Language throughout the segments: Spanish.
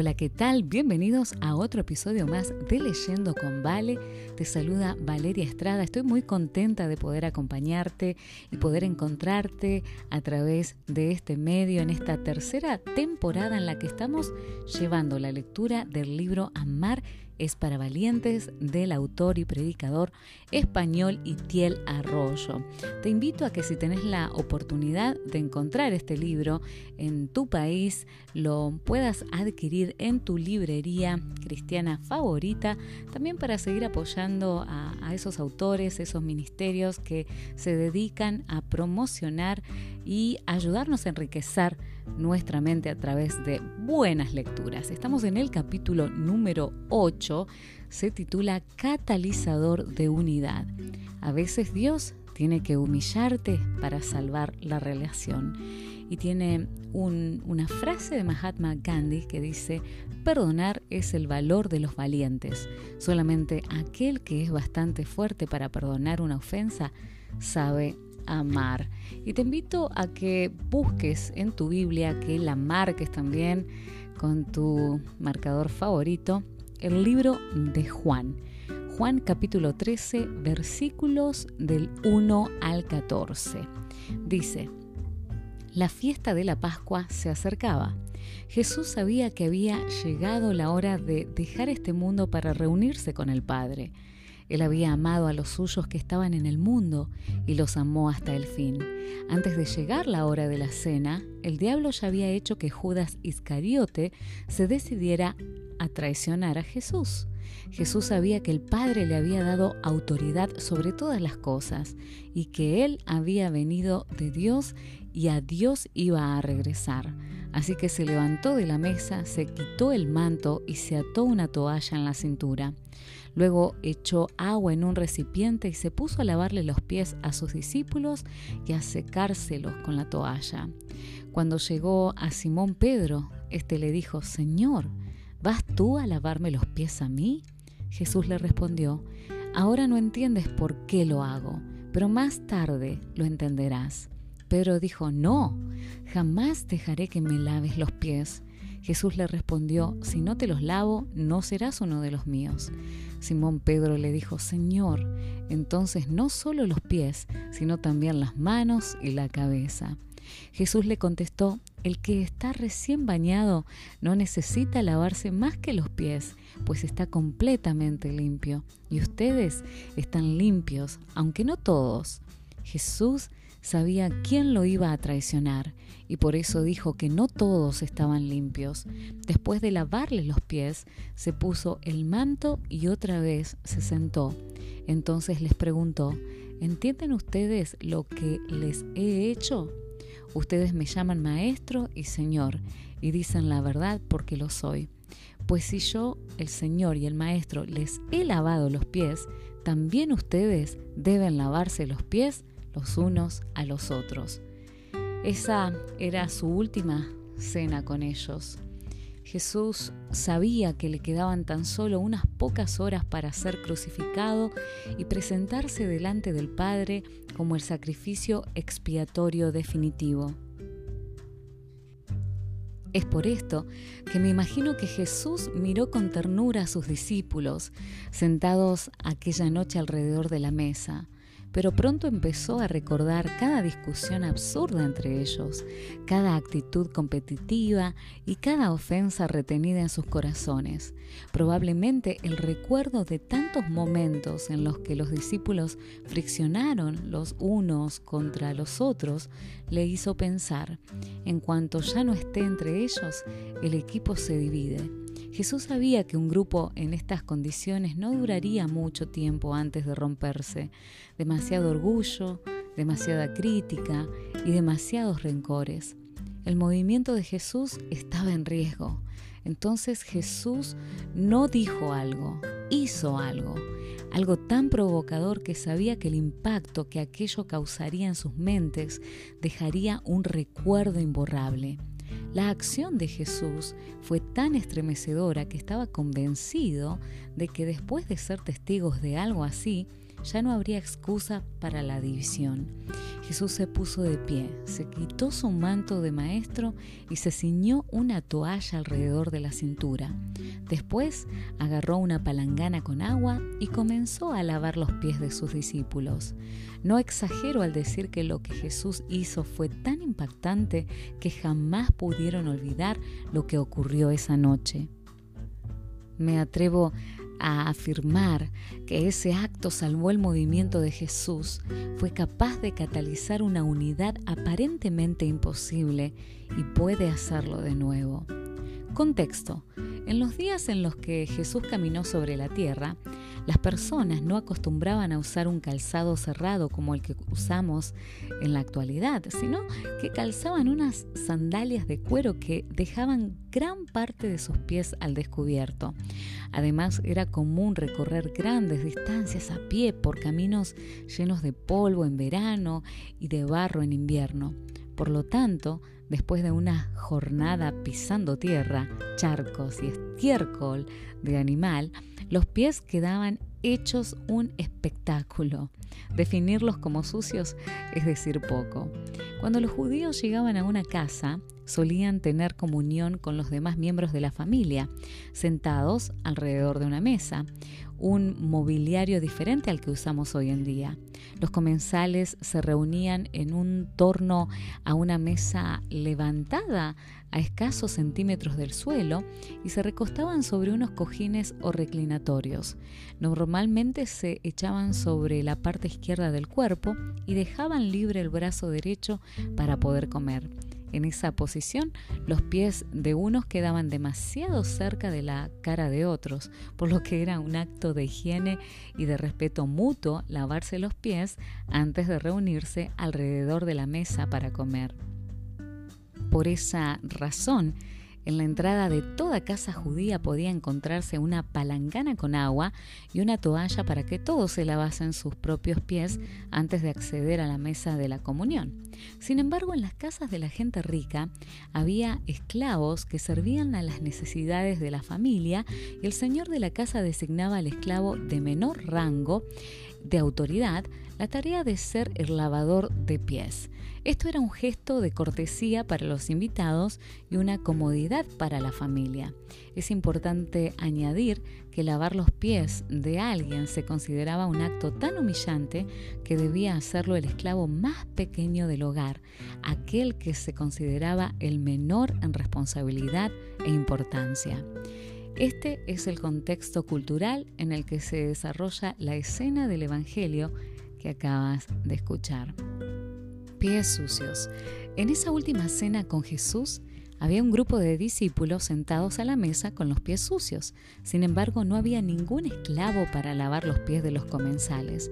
Hola, ¿qué tal? Bienvenidos a otro episodio más de Leyendo con Vale. Te saluda Valeria Estrada. Estoy muy contenta de poder acompañarte y poder encontrarte a través de este medio en esta tercera temporada en la que estamos llevando la lectura del libro Amar es para valientes del autor y predicador español Itiel Arroyo. Te invito a que si tenés la oportunidad de encontrar este libro en tu país, lo puedas adquirir en tu librería cristiana favorita, también para seguir apoyando a, a esos autores, esos ministerios que se dedican a promocionar y ayudarnos a enriquecer nuestra mente a través de buenas lecturas. Estamos en el capítulo número 8, se titula Catalizador de Unidad. A veces Dios tiene que humillarte para salvar la relación. Y tiene una frase de Mahatma Gandhi que dice, perdonar es el valor de los valientes. Solamente aquel que es bastante fuerte para perdonar una ofensa sabe amar. Y te invito a que busques en tu Biblia, que la marques también con tu marcador favorito, el libro de Juan. Juan capítulo 13, versículos del 1 al 14. Dice, la fiesta de la Pascua se acercaba. Jesús sabía que había llegado la hora de dejar este mundo para reunirse con el Padre. Él había amado a los suyos que estaban en el mundo y los amó hasta el fin. Antes de llegar la hora de la cena, el diablo ya había hecho que Judas Iscariote se decidiera a traicionar a Jesús. Jesús sabía que el Padre le había dado autoridad sobre todas las cosas y que Él había venido de Dios y a Dios iba a regresar. Así que se levantó de la mesa, se quitó el manto y se ató una toalla en la cintura. Luego echó agua en un recipiente y se puso a lavarle los pies a sus discípulos y a secárselos con la toalla. Cuando llegó a Simón Pedro, éste le dijo, Señor, ¿vas tú a lavarme los pies a mí? Jesús le respondió, Ahora no entiendes por qué lo hago, pero más tarde lo entenderás. Pedro dijo, No, jamás dejaré que me laves los pies. Jesús le respondió, Si no te los lavo, no serás uno de los míos. Simón Pedro le dijo, Señor, entonces no solo los pies, sino también las manos y la cabeza. Jesús le contestó, el que está recién bañado no necesita lavarse más que los pies, pues está completamente limpio. Y ustedes están limpios, aunque no todos. Jesús sabía quién lo iba a traicionar y por eso dijo que no todos estaban limpios. Después de lavarle los pies, se puso el manto y otra vez se sentó. Entonces les preguntó, ¿entienden ustedes lo que les he hecho? Ustedes me llaman maestro y señor y dicen la verdad porque lo soy. Pues si yo, el Señor y el Maestro, les he lavado los pies, también ustedes deben lavarse los pies los unos a los otros. Esa era su última cena con ellos. Jesús sabía que le quedaban tan solo unas pocas horas para ser crucificado y presentarse delante del Padre como el sacrificio expiatorio definitivo. Es por esto que me imagino que Jesús miró con ternura a sus discípulos, sentados aquella noche alrededor de la mesa pero pronto empezó a recordar cada discusión absurda entre ellos, cada actitud competitiva y cada ofensa retenida en sus corazones. Probablemente el recuerdo de tantos momentos en los que los discípulos friccionaron los unos contra los otros le hizo pensar, en cuanto ya no esté entre ellos, el equipo se divide. Jesús sabía que un grupo en estas condiciones no duraría mucho tiempo antes de romperse. Demasiado orgullo, demasiada crítica y demasiados rencores. El movimiento de Jesús estaba en riesgo. Entonces Jesús no dijo algo, hizo algo, algo tan provocador que sabía que el impacto que aquello causaría en sus mentes dejaría un recuerdo imborrable. La acción de Jesús fue tan estremecedora que estaba convencido de que después de ser testigos de algo así, ya no habría excusa para la división. Jesús se puso de pie, se quitó su manto de maestro y se ciñó una toalla alrededor de la cintura. Después agarró una palangana con agua y comenzó a lavar los pies de sus discípulos. No exagero al decir que lo que Jesús hizo fue tan impactante que jamás pudieron olvidar lo que ocurrió esa noche. Me atrevo a afirmar que ese acto salvó el movimiento de Jesús, fue capaz de catalizar una unidad aparentemente imposible y puede hacerlo de nuevo. Contexto. En los días en los que Jesús caminó sobre la tierra, las personas no acostumbraban a usar un calzado cerrado como el que usamos en la actualidad, sino que calzaban unas sandalias de cuero que dejaban gran parte de sus pies al descubierto. Además, era común recorrer grandes distancias a pie por caminos llenos de polvo en verano y de barro en invierno. Por lo tanto, después de una jornada pisando tierra, charcos y estiércol de animal, los pies quedaban hechos un espectáculo. Definirlos como sucios es decir poco. Cuando los judíos llegaban a una casa, solían tener comunión con los demás miembros de la familia, sentados alrededor de una mesa, un mobiliario diferente al que usamos hoy en día. Los comensales se reunían en un torno a una mesa levantada a escasos centímetros del suelo y se recostaban sobre unos cojines o reclinatorios. Normalmente se echaban sobre la parte izquierda del cuerpo y dejaban libre el brazo derecho para poder comer. En esa posición, los pies de unos quedaban demasiado cerca de la cara de otros, por lo que era un acto de higiene y de respeto mutuo lavarse los pies antes de reunirse alrededor de la mesa para comer. Por esa razón, en la entrada de toda casa judía podía encontrarse una palangana con agua y una toalla para que todos se lavasen sus propios pies antes de acceder a la mesa de la comunión. Sin embargo, en las casas de la gente rica había esclavos que servían a las necesidades de la familia y el señor de la casa designaba al esclavo de menor rango de autoridad la tarea de ser el lavador de pies. Esto era un gesto de cortesía para los invitados y una comodidad para la familia. Es importante añadir que lavar los pies de alguien se consideraba un acto tan humillante que debía hacerlo el esclavo más pequeño del hogar, aquel que se consideraba el menor en responsabilidad e importancia. Este es el contexto cultural en el que se desarrolla la escena del Evangelio que acabas de escuchar. Pies sucios. En esa última cena con Jesús había un grupo de discípulos sentados a la mesa con los pies sucios. Sin embargo, no había ningún esclavo para lavar los pies de los comensales.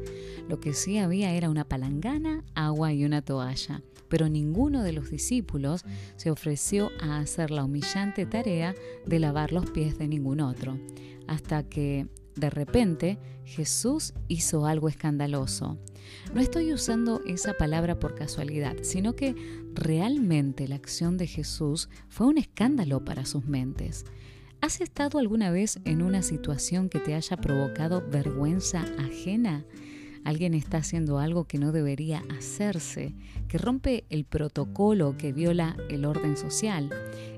Lo que sí había era una palangana, agua y una toalla. Pero ninguno de los discípulos se ofreció a hacer la humillante tarea de lavar los pies de ningún otro. Hasta que de repente, Jesús hizo algo escandaloso. No estoy usando esa palabra por casualidad, sino que realmente la acción de Jesús fue un escándalo para sus mentes. ¿Has estado alguna vez en una situación que te haya provocado vergüenza ajena? Alguien está haciendo algo que no debería hacerse, que rompe el protocolo, que viola el orden social.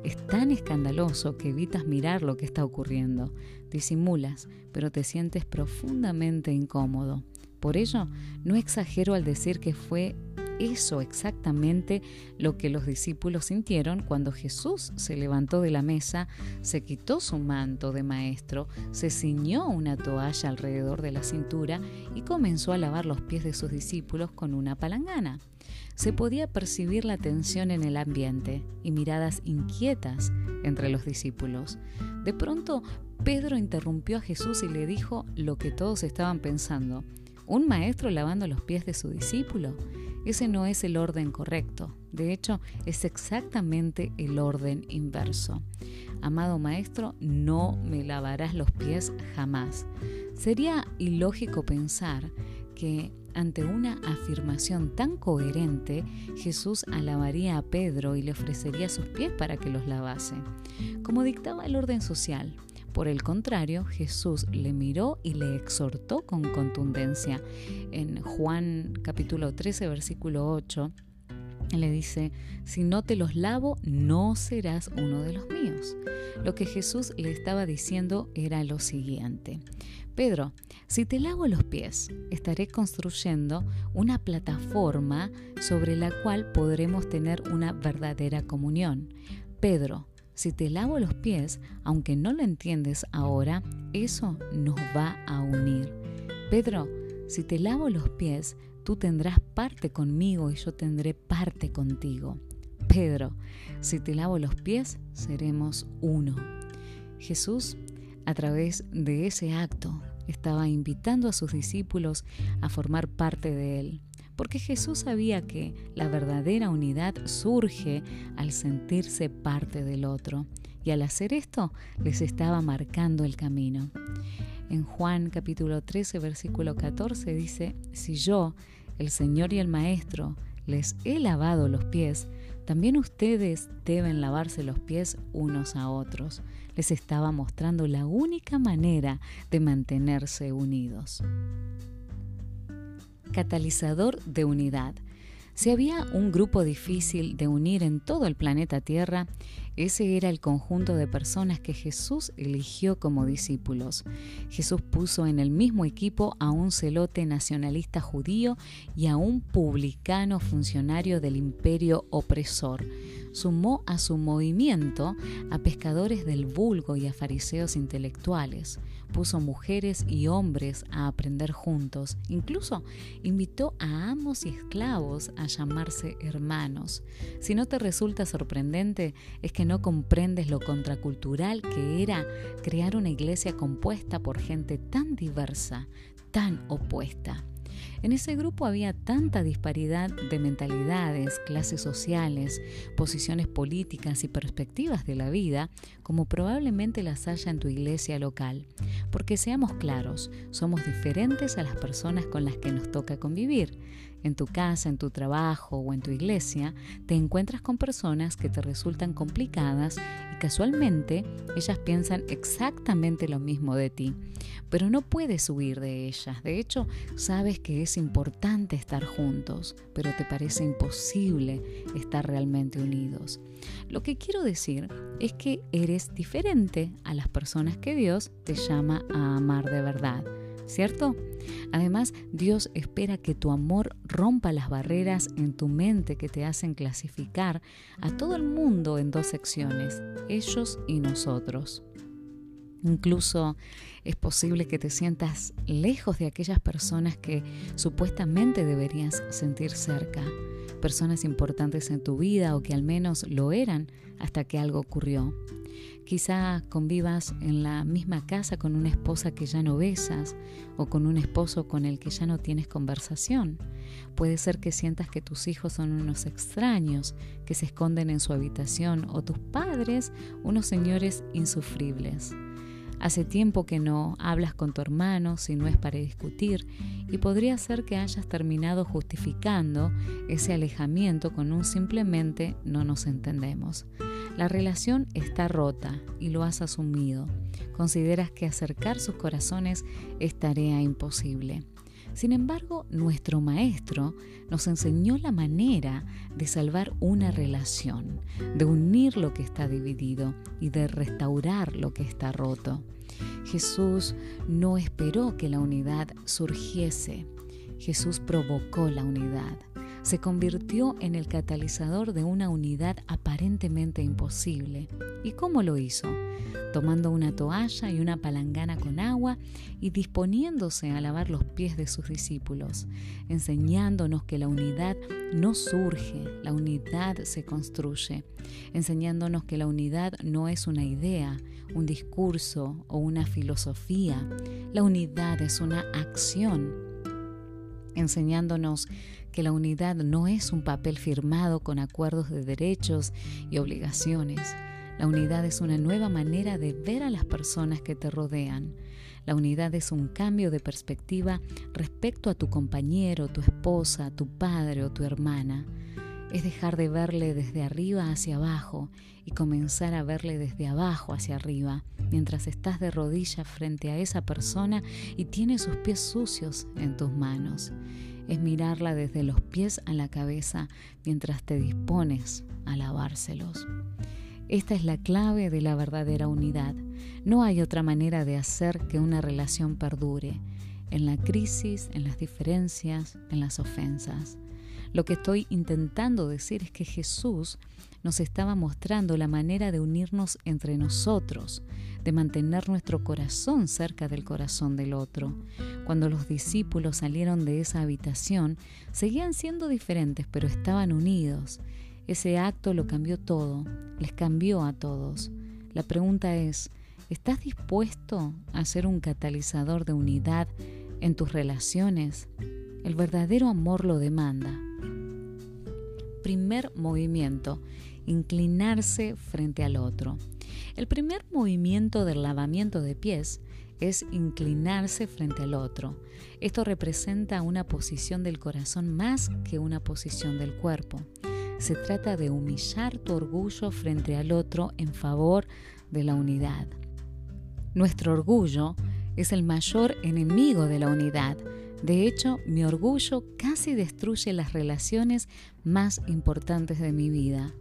Es tan escandaloso que evitas mirar lo que está ocurriendo. Disimulas, pero te sientes profundamente incómodo. Por ello, no exagero al decir que fue eso exactamente lo que los discípulos sintieron cuando Jesús se levantó de la mesa, se quitó su manto de maestro, se ciñó una toalla alrededor de la cintura y comenzó a lavar los pies de sus discípulos con una palangana. Se podía percibir la tensión en el ambiente y miradas inquietas entre los discípulos. De pronto, Pedro interrumpió a Jesús y le dijo lo que todos estaban pensando. ¿Un maestro lavando los pies de su discípulo? Ese no es el orden correcto. De hecho, es exactamente el orden inverso. Amado maestro, no me lavarás los pies jamás. Sería ilógico pensar que ante una afirmación tan coherente, Jesús alabaría a Pedro y le ofrecería sus pies para que los lavase. Como dictaba el orden social, Por el contrario, Jesús le miró y le exhortó con contundencia. En Juan capítulo 13, versículo 8, le dice, si no te los lavo, no serás uno de los míos. Lo que Jesús le estaba diciendo era lo siguiente. Pedro, si te lavo los pies, estaré construyendo una plataforma sobre la cual podremos tener una verdadera comunión. Pedro, si te lavo los pies, aunque no lo entiendes ahora, eso nos va a unir. Pedro, si te lavo los pies, tú tendrás parte conmigo y yo tendré parte contigo. Pedro, si te lavo los pies, seremos uno. Jesús a través de ese acto estaba invitando a sus discípulos a formar parte de él, porque Jesús sabía que la verdadera unidad surge al sentirse parte del otro, y al hacer esto les estaba marcando el camino. En Juan capítulo 13, versículo 14 dice, si yo, el Señor y el Maestro, les he lavado los pies, también ustedes deben lavarse los pies unos a otros. Les estaba mostrando la única manera de mantenerse unidos. Catalizador de unidad. Si había un grupo difícil de unir en todo el planeta Tierra, ese era el conjunto de personas que Jesús eligió como discípulos. Jesús puso en el mismo equipo a un celote nacionalista judío y a un publicano funcionario del imperio opresor sumó a su movimiento a pescadores del vulgo y a fariseos intelectuales. Puso mujeres y hombres a aprender juntos. Incluso invitó a amos y esclavos a llamarse hermanos. Si no te resulta sorprendente, es que no comprendes lo contracultural que era crear una iglesia compuesta por gente tan diversa, tan opuesta. En ese grupo había tanta disparidad de mentalidades, clases sociales, posiciones políticas y perspectivas de la vida como probablemente las haya en tu iglesia local. Porque seamos claros, somos diferentes a las personas con las que nos toca convivir. En tu casa, en tu trabajo o en tu iglesia, te encuentras con personas que te resultan complicadas y casualmente ellas piensan exactamente lo mismo de ti. Pero no puedes huir de ellas. De hecho, sabes que es importante estar juntos, pero te parece imposible estar realmente unidos. Lo que quiero decir es que eres diferente a las personas que Dios te llama a amar de verdad. ¿Cierto? Además, Dios espera que tu amor rompa las barreras en tu mente que te hacen clasificar a todo el mundo en dos secciones, ellos y nosotros. Incluso es posible que te sientas lejos de aquellas personas que supuestamente deberías sentir cerca, personas importantes en tu vida o que al menos lo eran hasta que algo ocurrió. Quizá convivas en la misma casa con una esposa que ya no besas o con un esposo con el que ya no tienes conversación. Puede ser que sientas que tus hijos son unos extraños que se esconden en su habitación o tus padres unos señores insufribles. Hace tiempo que no hablas con tu hermano si no es para discutir y podría ser que hayas terminado justificando ese alejamiento con un simplemente no nos entendemos. La relación está rota y lo has asumido. Consideras que acercar sus corazones es tarea imposible. Sin embargo, nuestro maestro nos enseñó la manera de salvar una relación, de unir lo que está dividido y de restaurar lo que está roto. Jesús no esperó que la unidad surgiese, Jesús provocó la unidad se convirtió en el catalizador de una unidad aparentemente imposible. ¿Y cómo lo hizo? Tomando una toalla y una palangana con agua y disponiéndose a lavar los pies de sus discípulos, enseñándonos que la unidad no surge, la unidad se construye, enseñándonos que la unidad no es una idea, un discurso o una filosofía, la unidad es una acción, enseñándonos que la unidad no es un papel firmado con acuerdos de derechos y obligaciones. La unidad es una nueva manera de ver a las personas que te rodean. La unidad es un cambio de perspectiva respecto a tu compañero, tu esposa, tu padre o tu hermana. Es dejar de verle desde arriba hacia abajo y comenzar a verle desde abajo hacia arriba, mientras estás de rodillas frente a esa persona y tiene sus pies sucios en tus manos. Es mirarla desde los pies a la cabeza mientras te dispones a lavárselos. Esta es la clave de la verdadera unidad. No hay otra manera de hacer que una relación perdure, en la crisis, en las diferencias, en las ofensas. Lo que estoy intentando decir es que Jesús nos estaba mostrando la manera de unirnos entre nosotros, de mantener nuestro corazón cerca del corazón del otro. Cuando los discípulos salieron de esa habitación, seguían siendo diferentes, pero estaban unidos. Ese acto lo cambió todo, les cambió a todos. La pregunta es, ¿estás dispuesto a ser un catalizador de unidad en tus relaciones? El verdadero amor lo demanda. Primer movimiento, inclinarse frente al otro. El primer movimiento del lavamiento de pies es inclinarse frente al otro. Esto representa una posición del corazón más que una posición del cuerpo. Se trata de humillar tu orgullo frente al otro en favor de la unidad. Nuestro orgullo es el mayor enemigo de la unidad. De hecho, mi orgullo casi destruye las relaciones más importantes de mi vida.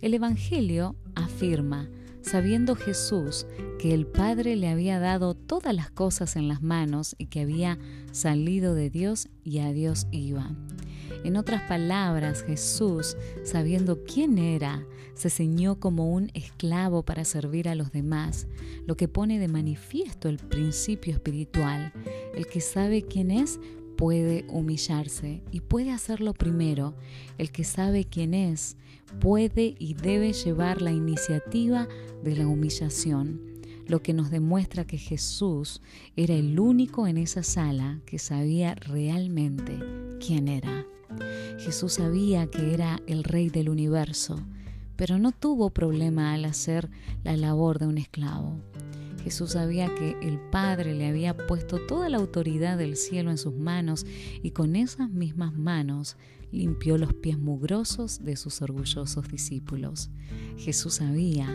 El Evangelio afirma, sabiendo Jesús que el Padre le había dado todas las cosas en las manos y que había salido de Dios y a Dios iba. En otras palabras, Jesús, sabiendo quién era, se ceñó como un esclavo para servir a los demás, lo que pone de manifiesto el principio espiritual. El que sabe quién es puede humillarse y puede hacerlo primero. El que sabe quién es puede y debe llevar la iniciativa de la humillación, lo que nos demuestra que Jesús era el único en esa sala que sabía realmente quién era. Jesús sabía que era el rey del universo, pero no tuvo problema al hacer la labor de un esclavo. Jesús sabía que el Padre le había puesto toda la autoridad del cielo en sus manos y con esas mismas manos limpió los pies mugrosos de sus orgullosos discípulos. Jesús sabía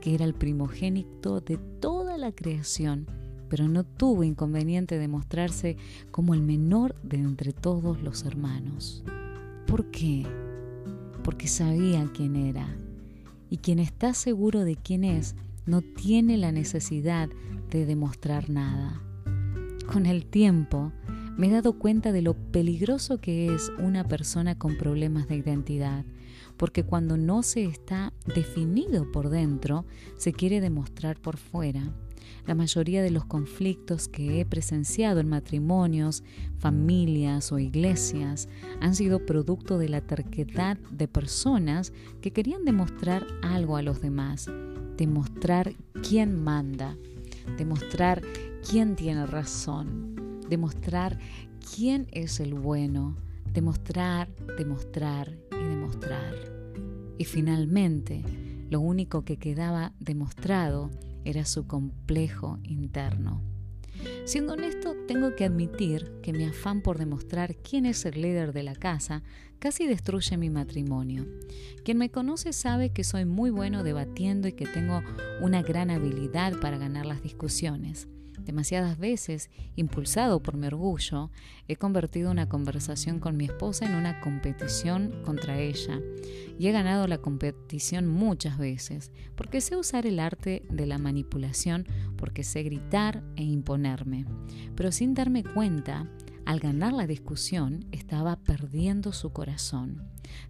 que era el primogénito de toda la creación, pero no tuvo inconveniente de mostrarse como el menor de entre todos los hermanos. ¿Por qué? Porque sabía quién era. Y quien está seguro de quién es, no tiene la necesidad de demostrar nada. Con el tiempo, me he dado cuenta de lo peligroso que es una persona con problemas de identidad, porque cuando no se está definido por dentro, se quiere demostrar por fuera. La mayoría de los conflictos que he presenciado en matrimonios, familias o iglesias han sido producto de la terquedad de personas que querían demostrar algo a los demás, demostrar quién manda, demostrar quién tiene razón, demostrar quién es el bueno, demostrar, demostrar y demostrar. Y finalmente, lo único que quedaba demostrado era su complejo interno. Siendo honesto, tengo que admitir que mi afán por demostrar quién es el líder de la casa casi destruye mi matrimonio. Quien me conoce sabe que soy muy bueno debatiendo y que tengo una gran habilidad para ganar las discusiones. Demasiadas veces, impulsado por mi orgullo, he convertido una conversación con mi esposa en una competición contra ella. Y he ganado la competición muchas veces, porque sé usar el arte de la manipulación, porque sé gritar e imponerme. Pero sin darme cuenta, al ganar la discusión, estaba perdiendo su corazón.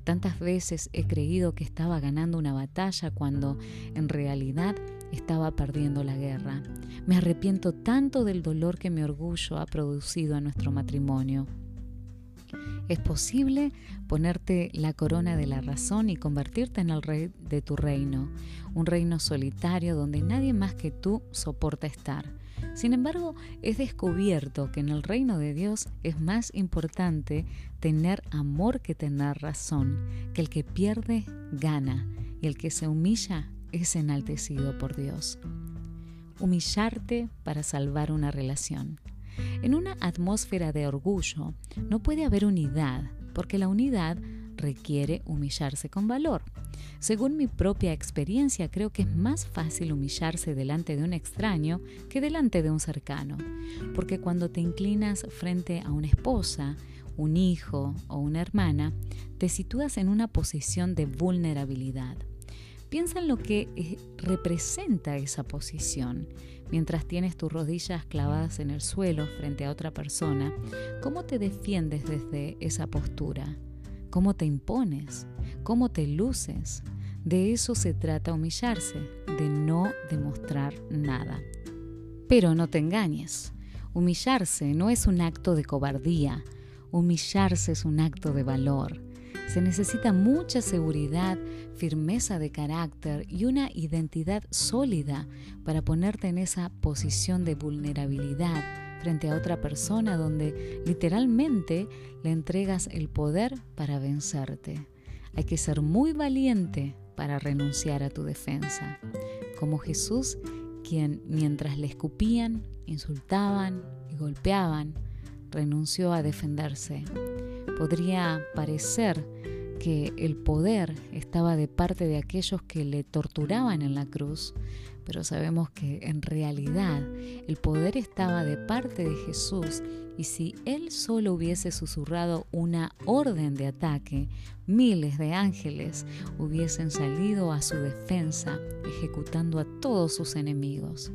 Tantas veces he creído que estaba ganando una batalla cuando en realidad estaba perdiendo la guerra. Me arrepiento tanto del dolor que mi orgullo ha producido a nuestro matrimonio. Es posible ponerte la corona de la razón y convertirte en el rey de tu reino, un reino solitario donde nadie más que tú soporta estar. Sin embargo, es descubierto que en el reino de Dios es más importante tener amor que tener razón, que el que pierde gana y el que se humilla es enaltecido por Dios. Humillarte para salvar una relación. En una atmósfera de orgullo no puede haber unidad, porque la unidad requiere humillarse con valor. Según mi propia experiencia, creo que es más fácil humillarse delante de un extraño que delante de un cercano, porque cuando te inclinas frente a una esposa, un hijo o una hermana, te sitúas en una posición de vulnerabilidad. Piensa en lo que eh, representa esa posición. Mientras tienes tus rodillas clavadas en el suelo frente a otra persona, ¿cómo te defiendes desde esa postura? ¿Cómo te impones? ¿Cómo te luces? De eso se trata humillarse, de no demostrar nada. Pero no te engañes. Humillarse no es un acto de cobardía, humillarse es un acto de valor. Se necesita mucha seguridad, firmeza de carácter y una identidad sólida para ponerte en esa posición de vulnerabilidad frente a otra persona donde literalmente le entregas el poder para vencerte. Hay que ser muy valiente para renunciar a tu defensa, como Jesús, quien mientras le escupían, insultaban y golpeaban, renunció a defenderse. Podría parecer que el poder estaba de parte de aquellos que le torturaban en la cruz, pero sabemos que en realidad el poder estaba de parte de Jesús y si él solo hubiese susurrado una orden de ataque, miles de ángeles hubiesen salido a su defensa, ejecutando a todos sus enemigos.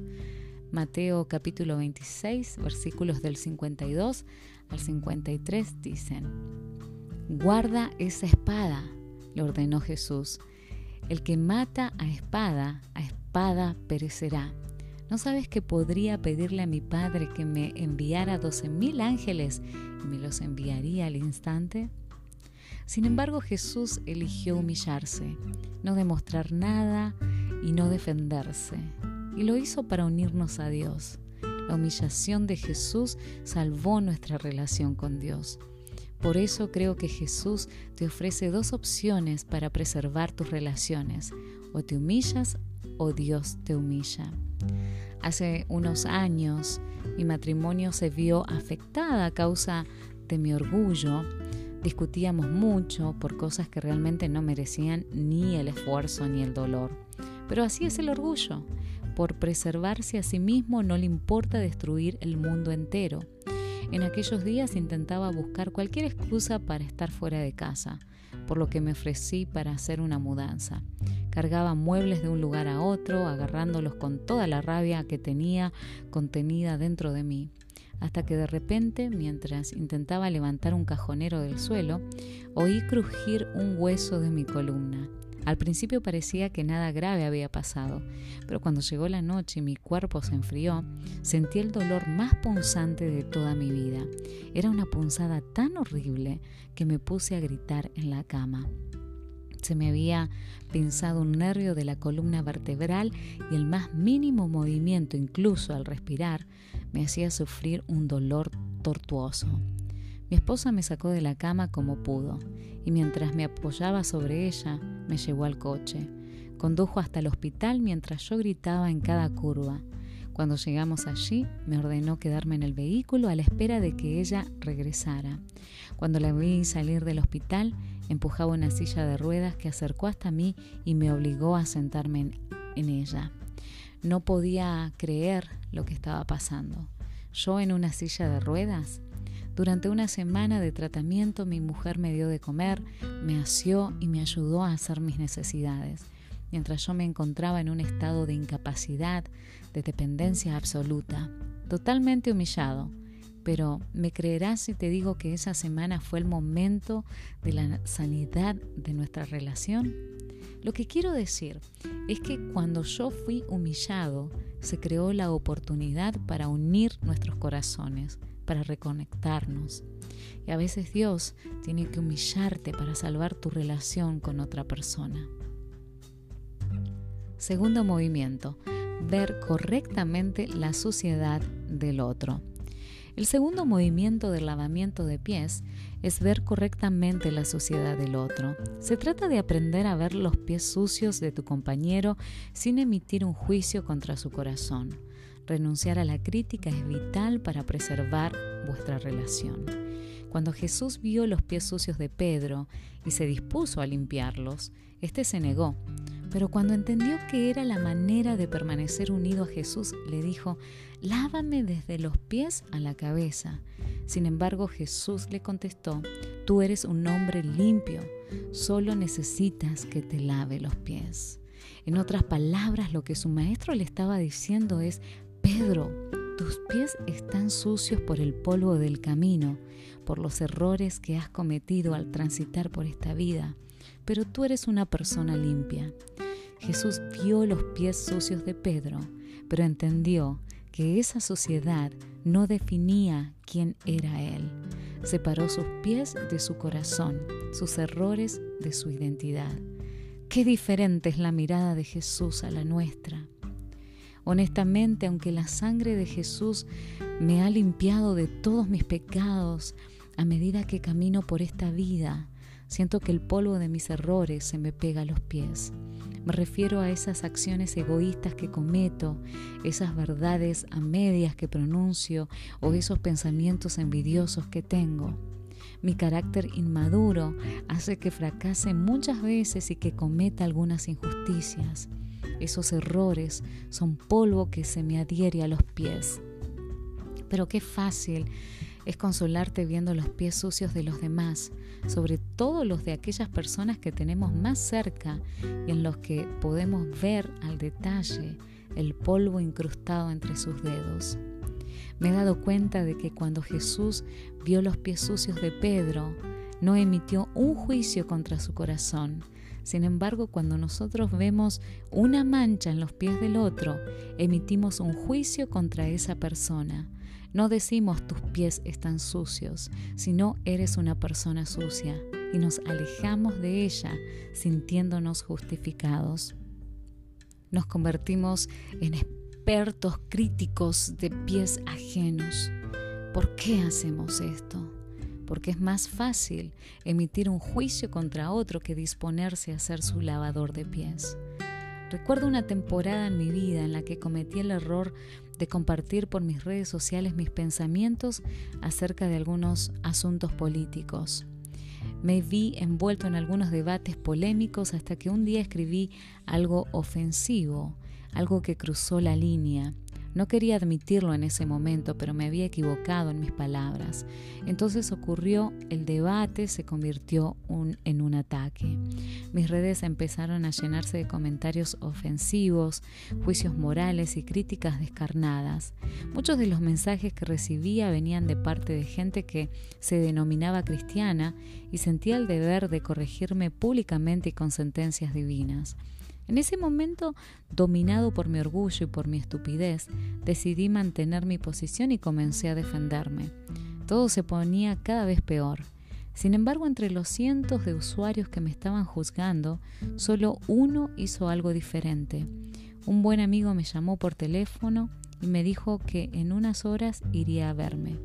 Mateo capítulo 26, versículos del 52 al 53 dicen, Guarda esa espada, le ordenó Jesús. El que mata a espada, a espada perecerá. ¿No sabes que podría pedirle a mi Padre que me enviara doce mil ángeles y me los enviaría al instante? Sin embargo, Jesús eligió humillarse, no demostrar nada y no defenderse. Y lo hizo para unirnos a Dios. La humillación de Jesús salvó nuestra relación con Dios. Por eso creo que Jesús te ofrece dos opciones para preservar tus relaciones. O te humillas o Dios te humilla. Hace unos años mi matrimonio se vio afectada a causa de mi orgullo. Discutíamos mucho por cosas que realmente no merecían ni el esfuerzo ni el dolor. Pero así es el orgullo. Por preservarse a sí mismo no le importa destruir el mundo entero. En aquellos días intentaba buscar cualquier excusa para estar fuera de casa, por lo que me ofrecí para hacer una mudanza. Cargaba muebles de un lugar a otro, agarrándolos con toda la rabia que tenía contenida dentro de mí, hasta que de repente, mientras intentaba levantar un cajonero del suelo, oí crujir un hueso de mi columna. Al principio parecía que nada grave había pasado, pero cuando llegó la noche y mi cuerpo se enfrió, sentí el dolor más punzante de toda mi vida. Era una punzada tan horrible que me puse a gritar en la cama. Se me había pinzado un nervio de la columna vertebral y el más mínimo movimiento, incluso al respirar, me hacía sufrir un dolor tortuoso. Mi esposa me sacó de la cama como pudo y mientras me apoyaba sobre ella me llevó al coche. Condujo hasta el hospital mientras yo gritaba en cada curva. Cuando llegamos allí, me ordenó quedarme en el vehículo a la espera de que ella regresara. Cuando la vi salir del hospital, empujaba una silla de ruedas que acercó hasta mí y me obligó a sentarme en, ella. No podía creer lo que estaba pasando. Yo en una silla de ruedas, durante una semana de tratamiento mi mujer me dio de comer, me asió y me ayudó a hacer mis necesidades, mientras yo me encontraba en un estado de incapacidad, de dependencia absoluta, totalmente humillado. Pero ¿me creerás si te digo que esa semana fue el momento de la sanidad de nuestra relación? Lo que quiero decir es que cuando yo fui humillado, se creó la oportunidad para unir nuestros corazones para reconectarnos. Y a veces Dios tiene que humillarte para salvar tu relación con otra persona. Segundo movimiento, ver correctamente la suciedad del otro. El segundo movimiento del lavamiento de pies es ver correctamente la suciedad del otro. Se trata de aprender a ver los pies sucios de tu compañero sin emitir un juicio contra su corazón. Renunciar a la crítica es vital para preservar vuestra relación. Cuando Jesús vio los pies sucios de Pedro y se dispuso a limpiarlos, éste se negó. Pero cuando entendió que era la manera de permanecer unido a Jesús, le dijo, lávame desde los pies a la cabeza. Sin embargo, Jesús le contestó, tú eres un hombre limpio, solo necesitas que te lave los pies. En otras palabras, lo que su maestro le estaba diciendo es, Pedro, tus pies están sucios por el polvo del camino, por los errores que has cometido al transitar por esta vida pero tú eres una persona limpia. Jesús vio los pies sucios de Pedro, pero entendió que esa suciedad no definía quién era él. Separó sus pies de su corazón, sus errores de su identidad. Qué diferente es la mirada de Jesús a la nuestra. Honestamente, aunque la sangre de Jesús me ha limpiado de todos mis pecados a medida que camino por esta vida, Siento que el polvo de mis errores se me pega a los pies. Me refiero a esas acciones egoístas que cometo, esas verdades a medias que pronuncio o esos pensamientos envidiosos que tengo. Mi carácter inmaduro hace que fracase muchas veces y que cometa algunas injusticias. Esos errores son polvo que se me adhiere a los pies. Pero qué fácil es consolarte viendo los pies sucios de los demás, sobre todo los de aquellas personas que tenemos más cerca y en los que podemos ver al detalle el polvo incrustado entre sus dedos. Me he dado cuenta de que cuando Jesús vio los pies sucios de Pedro, no emitió un juicio contra su corazón. Sin embargo, cuando nosotros vemos una mancha en los pies del otro, emitimos un juicio contra esa persona no decimos tus pies están sucios, sino eres una persona sucia y nos alejamos de ella sintiéndonos justificados. Nos convertimos en expertos críticos de pies ajenos. ¿Por qué hacemos esto? Porque es más fácil emitir un juicio contra otro que disponerse a ser su lavador de pies. Recuerdo una temporada en mi vida en la que cometí el error de compartir por mis redes sociales mis pensamientos acerca de algunos asuntos políticos. Me vi envuelto en algunos debates polémicos hasta que un día escribí algo ofensivo, algo que cruzó la línea, no quería admitirlo en ese momento, pero me había equivocado en mis palabras. Entonces ocurrió el debate, se convirtió en un ataque. Mis redes empezaron a llenarse de comentarios ofensivos, juicios morales y críticas descarnadas. Muchos de los mensajes que recibía venían de parte de gente que se denominaba cristiana y sentía el deber de corregirme públicamente y con sentencias divinas. En ese momento, dominado por mi orgullo y por mi estupidez, decidí mantener mi posición y comencé a defenderme. Todo se ponía cada vez peor. Sin embargo, entre los cientos de usuarios que me estaban juzgando, solo uno hizo algo diferente. Un buen amigo me llamó por teléfono y me dijo que en unas horas iría a verme.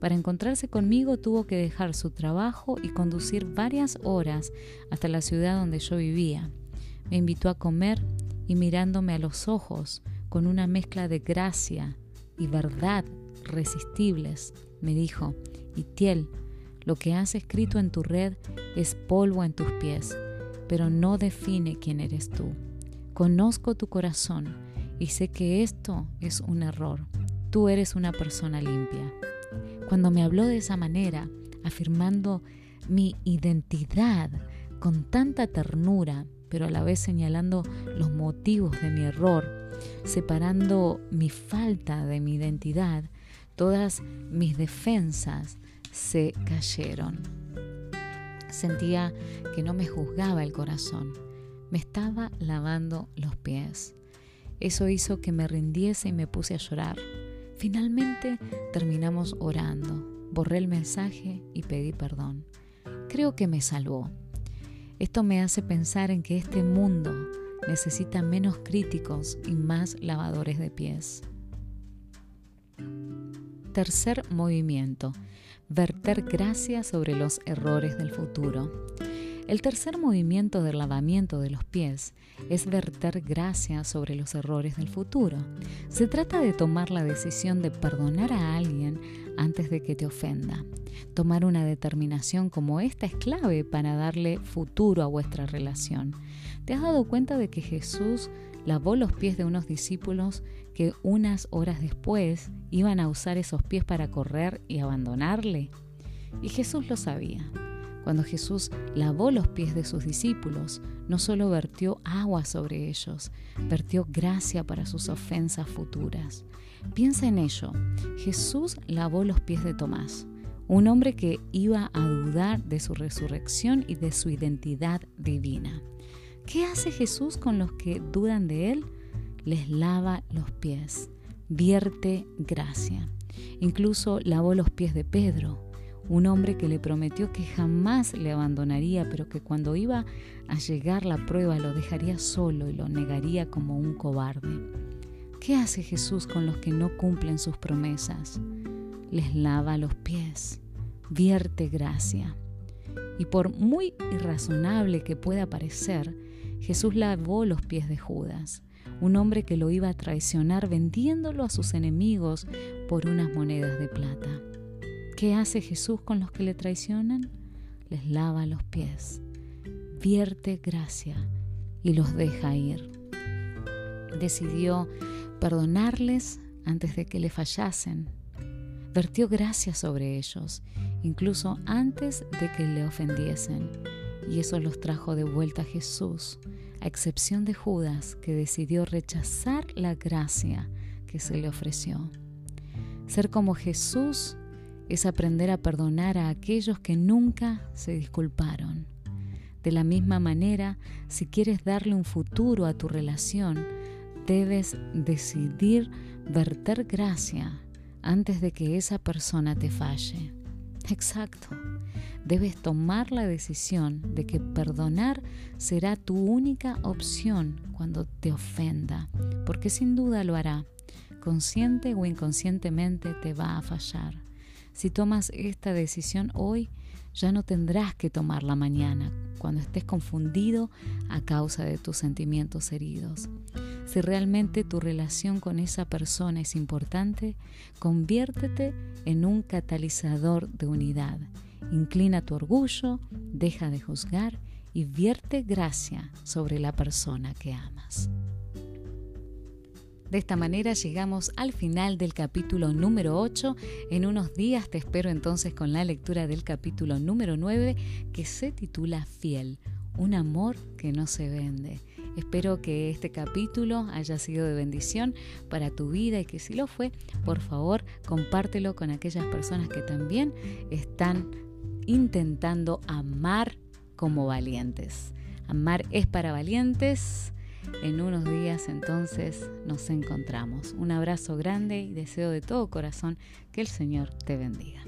Para encontrarse conmigo tuvo que dejar su trabajo y conducir varias horas hasta la ciudad donde yo vivía. Me invitó a comer y mirándome a los ojos con una mezcla de gracia y verdad resistibles, me dijo, Itiel, lo que has escrito en tu red es polvo en tus pies, pero no define quién eres tú. Conozco tu corazón y sé que esto es un error. Tú eres una persona limpia. Cuando me habló de esa manera, afirmando mi identidad con tanta ternura, pero a la vez señalando los motivos de mi error, separando mi falta de mi identidad, todas mis defensas se cayeron. Sentía que no me juzgaba el corazón, me estaba lavando los pies. Eso hizo que me rindiese y me puse a llorar. Finalmente terminamos orando, borré el mensaje y pedí perdón. Creo que me salvó. Esto me hace pensar en que este mundo necesita menos críticos y más lavadores de pies. Tercer movimiento, verter gracia sobre los errores del futuro. El tercer movimiento del lavamiento de los pies es verter gracia sobre los errores del futuro. Se trata de tomar la decisión de perdonar a alguien antes de que te ofenda. Tomar una determinación como esta es clave para darle futuro a vuestra relación. ¿Te has dado cuenta de que Jesús lavó los pies de unos discípulos que unas horas después iban a usar esos pies para correr y abandonarle? Y Jesús lo sabía. Cuando Jesús lavó los pies de sus discípulos, no solo vertió agua sobre ellos, vertió gracia para sus ofensas futuras. Piensa en ello. Jesús lavó los pies de Tomás, un hombre que iba a dudar de su resurrección y de su identidad divina. ¿Qué hace Jesús con los que dudan de Él? Les lava los pies, vierte gracia. Incluso lavó los pies de Pedro, un hombre que le prometió que jamás le abandonaría, pero que cuando iba a llegar la prueba lo dejaría solo y lo negaría como un cobarde. ¿Qué hace Jesús con los que no cumplen sus promesas? Les lava los pies, vierte gracia. Y por muy irrazonable que pueda parecer, Jesús lavó los pies de Judas, un hombre que lo iba a traicionar vendiéndolo a sus enemigos por unas monedas de plata. ¿Qué hace Jesús con los que le traicionan? Les lava los pies, vierte gracia y los deja ir. Decidió perdonarles antes de que le fallasen. Vertió gracia sobre ellos, incluso antes de que le ofendiesen. Y eso los trajo de vuelta a Jesús, a excepción de Judas, que decidió rechazar la gracia que se le ofreció. Ser como Jesús es aprender a perdonar a aquellos que nunca se disculparon. De la misma manera, si quieres darle un futuro a tu relación, debes decidir verter gracia antes de que esa persona te falle. Exacto. Debes tomar la decisión de que perdonar será tu única opción cuando te ofenda, porque sin duda lo hará. Consciente o inconscientemente te va a fallar. Si tomas esta decisión hoy, ya no tendrás que tomarla mañana, cuando estés confundido a causa de tus sentimientos heridos. Si realmente tu relación con esa persona es importante, conviértete en un catalizador de unidad. Inclina tu orgullo, deja de juzgar y vierte gracia sobre la persona que amas. De esta manera llegamos al final del capítulo número 8. En unos días te espero entonces con la lectura del capítulo número 9 que se titula Fiel, un amor que no se vende. Espero que este capítulo haya sido de bendición para tu vida y que si lo fue, por favor, compártelo con aquellas personas que también están intentando amar como valientes. Amar es para valientes en unos días entonces nos encontramos. Un abrazo grande y deseo de todo corazón que el Señor te bendiga.